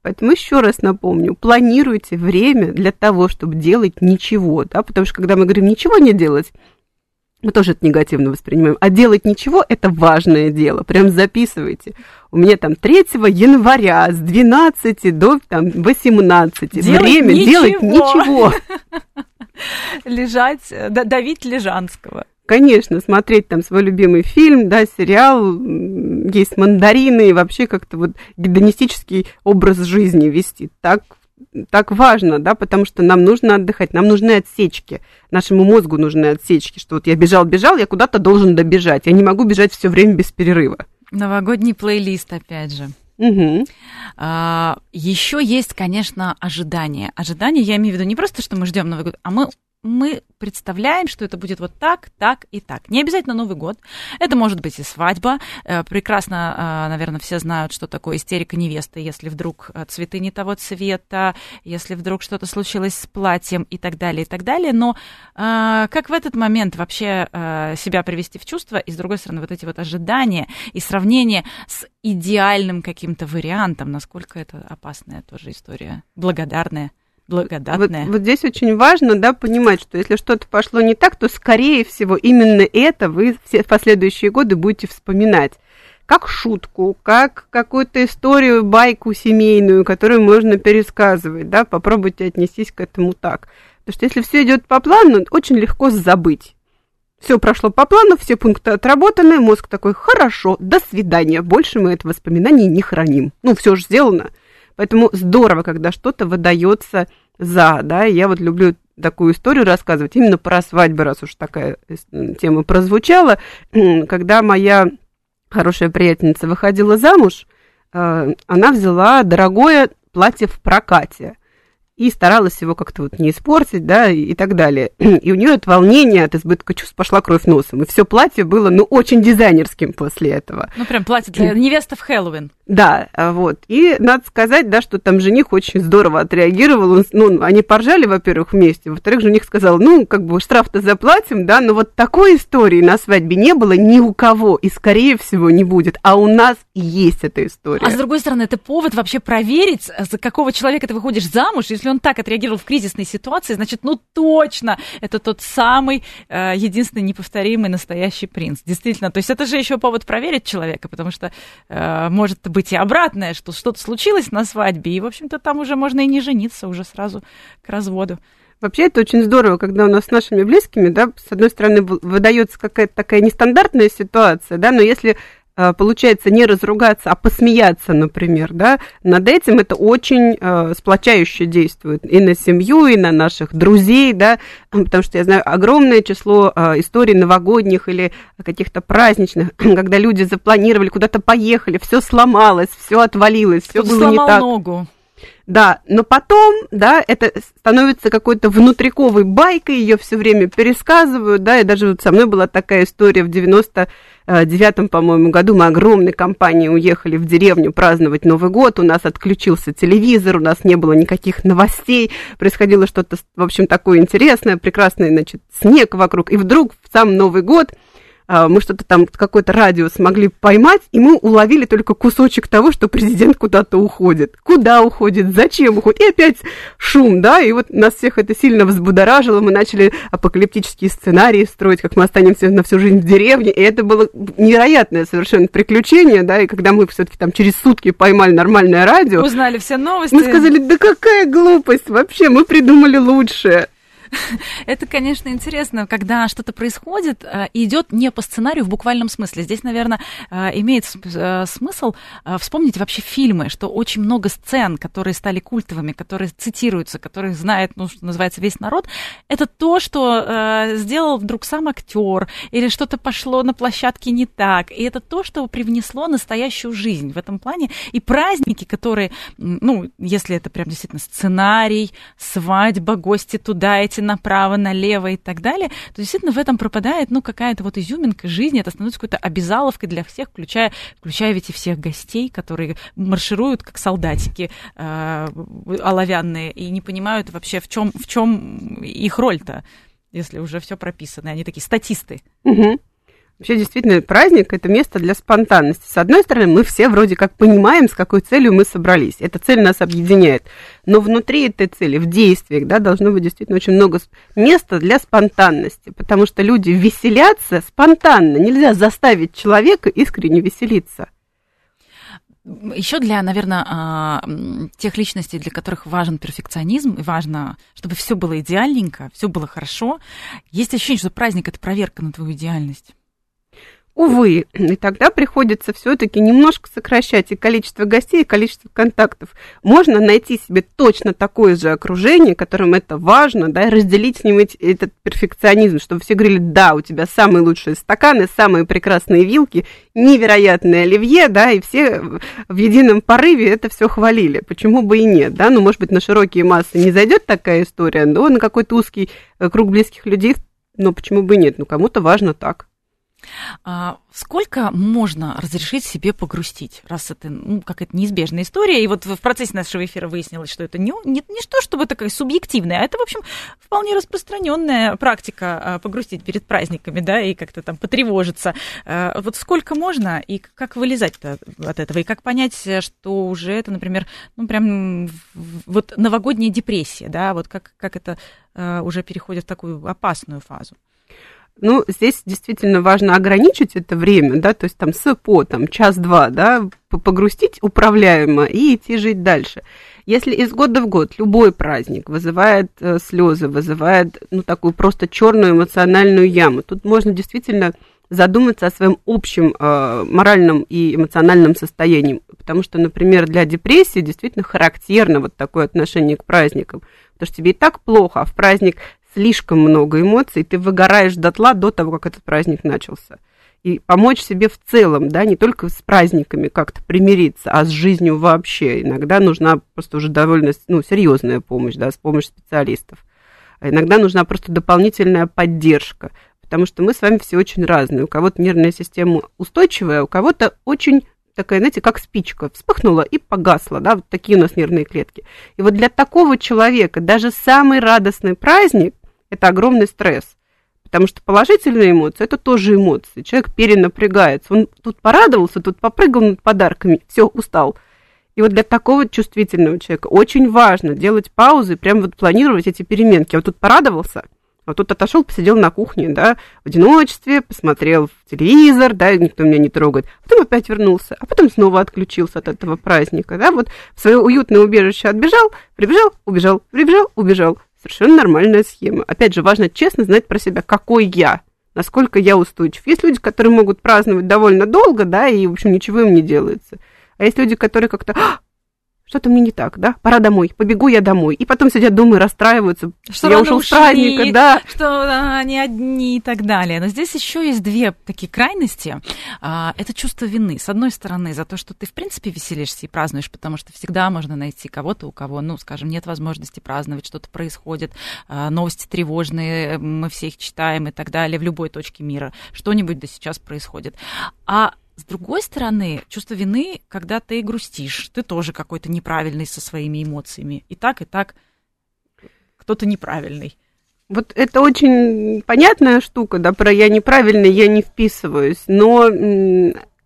Поэтому еще раз напомню, планируйте время для того, чтобы делать ничего, да, потому что когда мы говорим ничего не делать, мы тоже это негативно воспринимаем. А делать ничего – это важное дело. Прям записывайте. У меня там 3 января с 12 до там, 18. Делать Время ничего. делать ничего. Лежать, давить Лежанского. Конечно, смотреть там свой любимый фильм, да, сериал, есть мандарины, и вообще как-то вот гедонистический образ жизни вести. Так так важно, да, потому что нам нужно отдыхать, нам нужны отсечки, нашему мозгу нужны отсечки, что вот я бежал-бежал, я куда-то должен добежать, я не могу бежать все время без перерыва. Новогодний плейлист, опять же. Угу. А, еще есть, конечно, ожидания. Ожидания, я имею в виду не просто, что мы ждем Новый год, а мы мы представляем, что это будет вот так, так и так. Не обязательно Новый год. Это может быть и свадьба. Э, прекрасно, э, наверное, все знают, что такое истерика невесты, если вдруг э, цветы не того цвета, если вдруг что-то случилось с платьем и так далее, и так далее. Но как в этот момент вообще себя привести в чувство, и, с другой стороны, вот эти вот ожидания и сравнение с идеальным каким-то вариантом, насколько это опасная тоже история, благодарная благодатная. Вот, вот здесь очень важно, да, понимать, что если что-то пошло не так, то, скорее всего, именно это вы все последующие годы будете вспоминать как шутку, как какую-то историю, байку семейную, которую можно пересказывать, да, попробуйте отнестись к этому так. Потому что если все идет по плану, очень легко забыть. Все прошло по плану, все пункты отработаны, мозг такой, хорошо, до свидания, больше мы это воспоминание не храним. Ну, все же сделано. Поэтому здорово, когда что-то выдается за, да, я вот люблю такую историю рассказывать именно про свадьбы, раз уж такая тема прозвучала, когда моя хорошая приятельница выходила замуж, э, она взяла дорогое платье в прокате и старалась его как-то вот не испортить, да, и так далее. И у нее от волнения, от избытка чувств пошла кровь носом. И все платье было, ну, очень дизайнерским после этого. Ну, прям платье для невесты в Хэллоуин. Да, а вот. И надо сказать, да, что там жених очень здорово отреагировал. Он, ну, они поржали, во-первых, вместе. Во-вторых, жених сказал, ну, как бы штраф-то заплатим, да, но вот такой истории на свадьбе не было ни у кого и, скорее всего, не будет. А у нас есть эта история. А с другой стороны, это повод вообще проверить, за какого человека ты выходишь замуж. Если он так отреагировал в кризисной ситуации, значит, ну, точно, это тот самый э, единственный неповторимый настоящий принц. Действительно, то есть это же еще повод проверить человека, потому что э, может быть и обратное, что что-то случилось на свадьбе, и, в общем-то, там уже можно и не жениться, уже сразу к разводу. Вообще это очень здорово, когда у нас с нашими близкими, да, с одной стороны, выдается какая-то такая нестандартная ситуация, да, но если получается не разругаться, а посмеяться, например, да, над этим это очень э, сплочающе действует и на семью, и на наших друзей, да, потому что я знаю огромное число э, историй новогодних или каких-то праздничных, когда люди запланировали, куда-то поехали, все сломалось, все отвалилось, все было не так. ногу. Да, но потом, да, это становится какой-то внутриковой байкой, ее все время пересказывают, да, и даже вот со мной была такая история в 90 девятом, по-моему, году. Мы огромной компанией уехали в деревню праздновать Новый год, у нас отключился телевизор, у нас не было никаких новостей, происходило что-то, в общем, такое интересное, прекрасное, значит, снег вокруг, и вдруг в сам Новый год мы что-то там, какой-то радиус смогли поймать, и мы уловили только кусочек того, что президент куда-то уходит. Куда уходит, зачем уходит, и опять шум, да, и вот нас всех это сильно взбудоражило, мы начали апокалиптические сценарии строить, как мы останемся на всю жизнь в деревне, и это было невероятное совершенно приключение, да, и когда мы все-таки там через сутки поймали нормальное радио... Узнали все новости. Мы сказали, да какая глупость, вообще, мы придумали лучшее. Это, конечно, интересно, когда что-то происходит э, и идет не по сценарию в буквальном смысле. Здесь, наверное, э, имеет э, смысл вспомнить вообще фильмы, что очень много сцен, которые стали культовыми, которые цитируются, которые знает, ну, что называется, весь народ, это то, что сделал вдруг сам актер, или что-то пошло на площадке не так. И это то, что привнесло настоящую жизнь в этом плане. И праздники, которые, ну, если это прям действительно сценарий, свадьба, гости туда, эти направо, налево и так далее, то действительно в этом пропадает, ну, какая-то вот изюминка жизни, это становится какой-то обязаловкой для всех, включая, включая ведь и всех гостей, которые маршируют как солдатики э, оловянные и не понимают вообще, в чем, в чем их роль-то, если уже все прописано, они такие статисты. Угу. Вообще, действительно, праздник – это место для спонтанности. С одной стороны, мы все вроде как понимаем, с какой целью мы собрались. Эта цель нас объединяет. Но внутри этой цели, в действиях, да, должно быть действительно очень много места для спонтанности, потому что люди веселятся спонтанно. Нельзя заставить человека искренне веселиться. Еще для, наверное, а, тех личностей, для которых важен перфекционизм, и важно, чтобы все было идеальненько, все было хорошо, есть ощущение, что праздник это проверка на твою идеальность. Увы, и тогда приходится все-таки немножко сокращать и количество гостей, и количество контактов. Можно найти себе точно такое же окружение, которым это важно, да, и разделить с ним этот перфекционизм, чтобы все говорили, да, у тебя самые лучшие стаканы, самые прекрасные вилки, невероятное оливье, да, и все в едином порыве это все хвалили. Почему бы и нет, да? Ну, может быть, на широкие массы не зайдет такая история, но на какой-то узкий э, круг близких людей, но почему бы и нет? Ну, кому-то важно так. А, сколько можно разрешить себе погрустить, раз это ну, какая-то неизбежная история, и вот в процессе нашего эфира выяснилось, что это не, не, не что, чтобы такая субъективная, а это, в общем, вполне распространенная практика а, погрустить перед праздниками, да, и как-то там потревожиться. А, вот сколько можно, и как вылезать от этого, и как понять, что уже это, например, ну, прям вот новогодняя депрессия, да, вот как, как это уже переходит в такую опасную фазу. Ну, здесь действительно важно ограничить это время, да, то есть там с по, час-два, да, погрустить управляемо и идти жить дальше. Если из года в год любой праздник вызывает э, слезы, вызывает, ну, такую просто черную эмоциональную яму, тут можно действительно задуматься о своем общем э, моральном и эмоциональном состоянии. Потому что, например, для депрессии действительно характерно вот такое отношение к праздникам. Потому что тебе и так плохо, а в праздник слишком много эмоций, ты выгораешь дотла до того, как этот праздник начался. И помочь себе в целом, да, не только с праздниками как-то примириться, а с жизнью вообще. Иногда нужна просто уже довольно ну, серьезная помощь, да, с помощью специалистов. А иногда нужна просто дополнительная поддержка, потому что мы с вами все очень разные. У кого-то нервная система устойчивая, у кого-то очень такая, знаете, как спичка, вспыхнула и погасла, да, вот такие у нас нервные клетки. И вот для такого человека даже самый радостный праздник это огромный стресс. Потому что положительные эмоции – это тоже эмоции. Человек перенапрягается. Он тут порадовался, тут попрыгал над подарками, все, устал. И вот для такого чувствительного человека очень важно делать паузы, прям вот планировать эти переменки. Вот тут порадовался, вот тут отошел, посидел на кухне, да, в одиночестве, посмотрел в телевизор, да, никто меня не трогает. Потом опять вернулся, а потом снова отключился от этого праздника, да, вот в свое уютное убежище отбежал, прибежал, убежал, прибежал, убежал. Совершенно нормальная схема. Опять же, важно честно знать про себя, какой я, насколько я устойчив. Есть люди, которые могут праздновать довольно долго, да, и, в общем, ничего им не делается. А есть люди, которые как-то, «А, что-то мне не так, да? Пора домой, побегу я домой. И потом сидят дома и расстраиваются. Что я ушел ушли, с праздника, да. Что они одни и так далее. Но здесь еще есть две такие крайности. А, это чувство вины. С одной стороны, за то, что ты, в принципе, веселишься и празднуешь, потому что всегда можно найти кого-то, у кого, ну, скажем, нет возможности праздновать, что-то происходит, а, новости тревожные, мы все их читаем и так далее, в любой точке мира. Что-нибудь да сейчас происходит. А с другой стороны, чувство вины, когда ты грустишь, ты тоже какой-то неправильный со своими эмоциями. И так, и так кто-то неправильный. Вот это очень понятная штука, да, про я неправильный, я не вписываюсь, но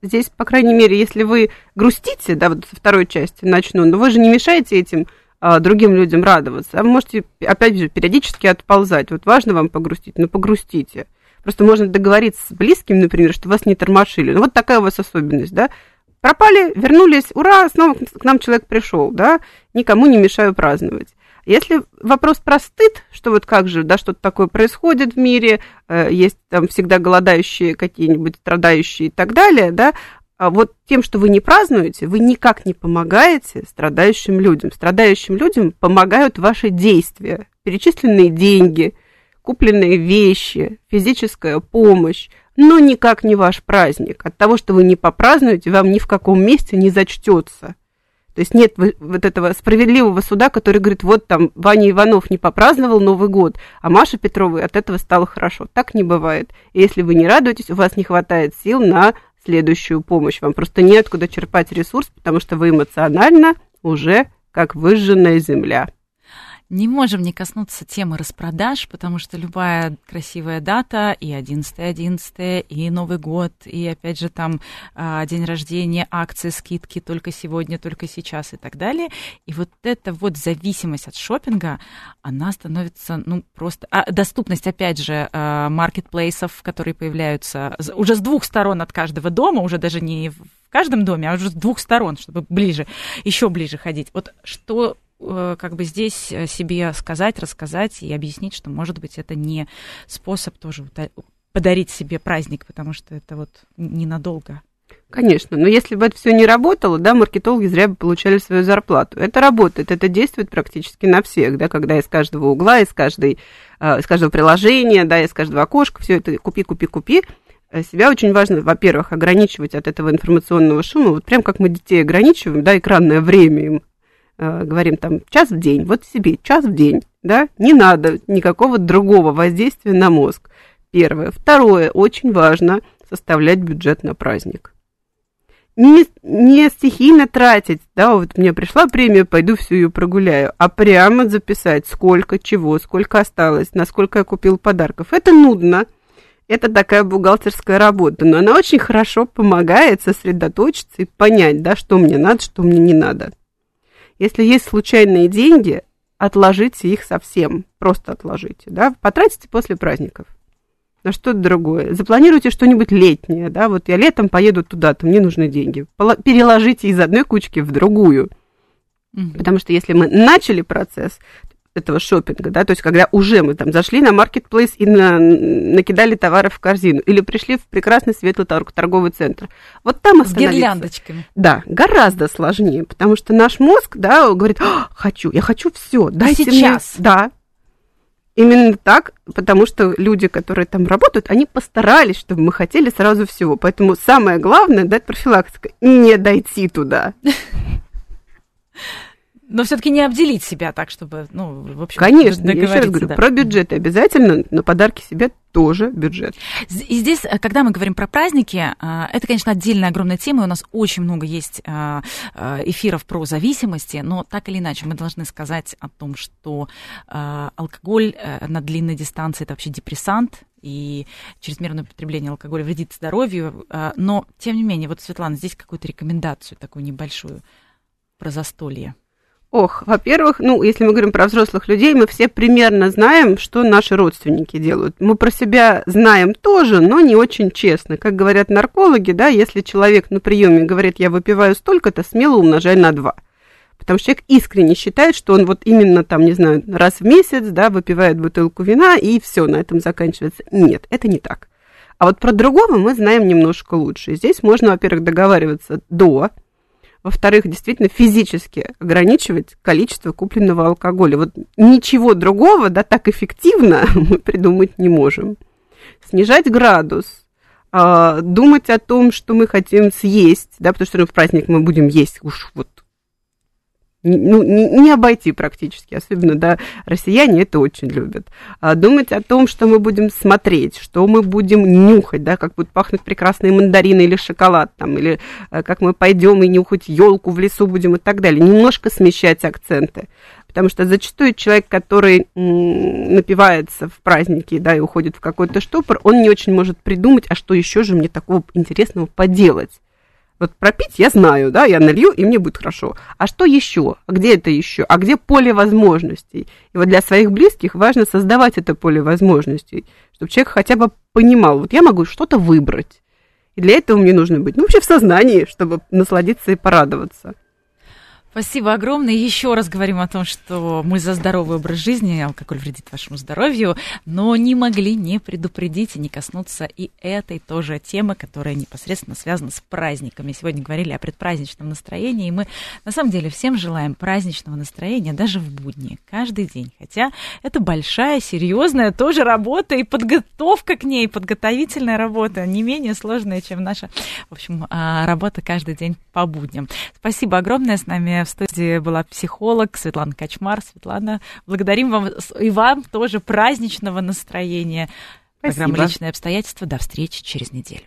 здесь, по крайней мере, если вы грустите, да, вот со второй части начну, но вы же не мешаете этим а, другим людям радоваться, а вы можете, опять же, периодически отползать. Вот важно вам погрустить, но погрустите. Просто можно договориться с близким, например, что вас не тормошили. Ну, вот такая у вас особенность, да. Пропали, вернулись, ура, снова к нам человек пришел, да, никому не мешаю праздновать. Если вопрос про стыд, что вот как же, да, что-то такое происходит в мире, э, есть там всегда голодающие какие-нибудь, страдающие и так далее, да, а вот тем, что вы не празднуете, вы никак не помогаете страдающим людям. Страдающим людям помогают ваши действия, перечисленные деньги, купленные вещи, физическая помощь, но никак не ваш праздник. От того, что вы не попразднуете, вам ни в каком месте не зачтется. То есть нет вот этого справедливого суда, который говорит, вот там Ваня Иванов не попраздновал Новый год, а Маша Петровой от этого стало хорошо. Так не бывает. И если вы не радуетесь, у вас не хватает сил на следующую помощь. Вам просто неоткуда черпать ресурс, потому что вы эмоционально уже как выжженная земля. Не можем не коснуться темы распродаж, потому что любая красивая дата, и 11.11, и Новый год, и опять же там а, день рождения, акции, скидки только сегодня, только сейчас и так далее. И вот эта вот зависимость от шопинга, она становится, ну, просто... А доступность, опять же, а, маркетплейсов, которые появляются уже с двух сторон от каждого дома, уже даже не в каждом доме, а уже с двух сторон, чтобы ближе, еще ближе ходить. Вот что как бы здесь э, себе сказать, рассказать и объяснить, что, может быть, это не способ тоже подарить себе праздник, потому что это вот ненадолго. Конечно, но если бы это все не работало, да, маркетологи зря бы получали свою зарплату. Это работает, это действует практически на всех, да, когда из каждого угла, из, каждой, э, из каждого приложения, да, из каждого окошка, все это купи, купи, купи. Себя очень важно, во-первых, ограничивать от этого информационного шума, вот прям как мы детей ограничиваем, да, экранное время им Э, говорим там час в день, вот себе час в день, да, не надо никакого другого воздействия на мозг. Первое. Второе, очень важно составлять бюджет на праздник. Не, не стихийно тратить, да, вот мне пришла премия, пойду всю ее прогуляю, а прямо записать, сколько чего, сколько осталось, насколько я купил подарков. Это нудно, это такая бухгалтерская работа, но она очень хорошо помогает сосредоточиться и понять, да, что мне надо, что мне не надо. Если есть случайные деньги, отложите их совсем, просто отложите, да, потратите после праздников на что-то другое. Запланируйте что-нибудь летнее, да, вот я летом поеду туда-то, мне нужны деньги. Переложите из одной кучки в другую. Потому что если мы начали процесс, этого шопинга, да, то есть когда уже мы там зашли на маркетплейс и на, накидали товары в корзину, или пришли в прекрасный светлый торговый центр, вот там остановиться. С гирляндочками. Да, гораздо сложнее, потому что наш мозг, да, говорит, «А, хочу, я хочу все, дайте сейчас. мне, да, Именно так, потому что люди, которые там работают, они постарались, чтобы мы хотели сразу всего. Поэтому самое главное дать профилактика, не дойти туда. но все-таки не обделить себя так, чтобы, ну, в общем, Конечно, я еще раз говорю, да. про бюджеты обязательно, но подарки себе тоже бюджет. И здесь, э, когда мы говорим про праздники, э, это, конечно, отдельная огромная тема, и у нас очень много есть э, эфиров про зависимости, но так или иначе мы должны сказать о том, что алкоголь на длинной дистанции – это вообще депрессант, и чрезмерное употребление алкоголя вредит здоровью. Но, тем не менее, вот, Светлана, здесь какую-то рекомендацию такую небольшую про застолье. Ох, во-первых, ну, если мы говорим про взрослых людей, мы все примерно знаем, что наши родственники делают. Мы про себя знаем тоже, но не очень честно. Как говорят наркологи, да, если человек на приеме говорит, я выпиваю столько-то, смело умножай на два. Потому что человек искренне считает, что он вот именно там, не знаю, раз в месяц, да, выпивает бутылку вина, и все, на этом заканчивается. Нет, это не так. А вот про другого мы знаем немножко лучше. Здесь можно, во-первых, договариваться до, во-вторых, действительно физически ограничивать количество купленного алкоголя. Вот ничего другого, да, так эффективно мы придумать не можем. Снижать градус, а, думать о том, что мы хотим съесть, да, потому что ну, в праздник мы будем есть уж вот ну, не, обойти практически, особенно, да, россияне это очень любят. А думать о том, что мы будем смотреть, что мы будем нюхать, да, как будут пахнуть прекрасные мандарины или шоколад там, или а, как мы пойдем и нюхать елку в лесу будем и так далее. Немножко смещать акценты. Потому что зачастую человек, который напивается в праздники, да, и уходит в какой-то штопор, он не очень может придумать, а что еще же мне такого интересного поделать. Вот пропить я знаю, да, я налью, и мне будет хорошо. А что еще? А где это еще? А где поле возможностей? И вот для своих близких важно создавать это поле возможностей, чтобы человек хотя бы понимал, вот я могу что-то выбрать. И для этого мне нужно быть, ну, вообще в сознании, чтобы насладиться и порадоваться. Спасибо огромное. Еще раз говорим о том, что мы за здоровый образ жизни, алкоголь вредит вашему здоровью, но не могли не предупредить и не коснуться и этой тоже темы, которая непосредственно связана с праздниками. Сегодня говорили о предпраздничном настроении, и мы на самом деле всем желаем праздничного настроения даже в будни, каждый день. Хотя это большая, серьезная тоже работа и подготовка к ней, подготовительная работа, не менее сложная, чем наша, в общем, а, работа каждый день по будням. Спасибо огромное. С нами в студии была психолог Светлана Качмар. Светлана, благодарим вам и вам тоже праздничного настроения. Спасибо. Программа «Личные обстоятельства». До встречи через неделю.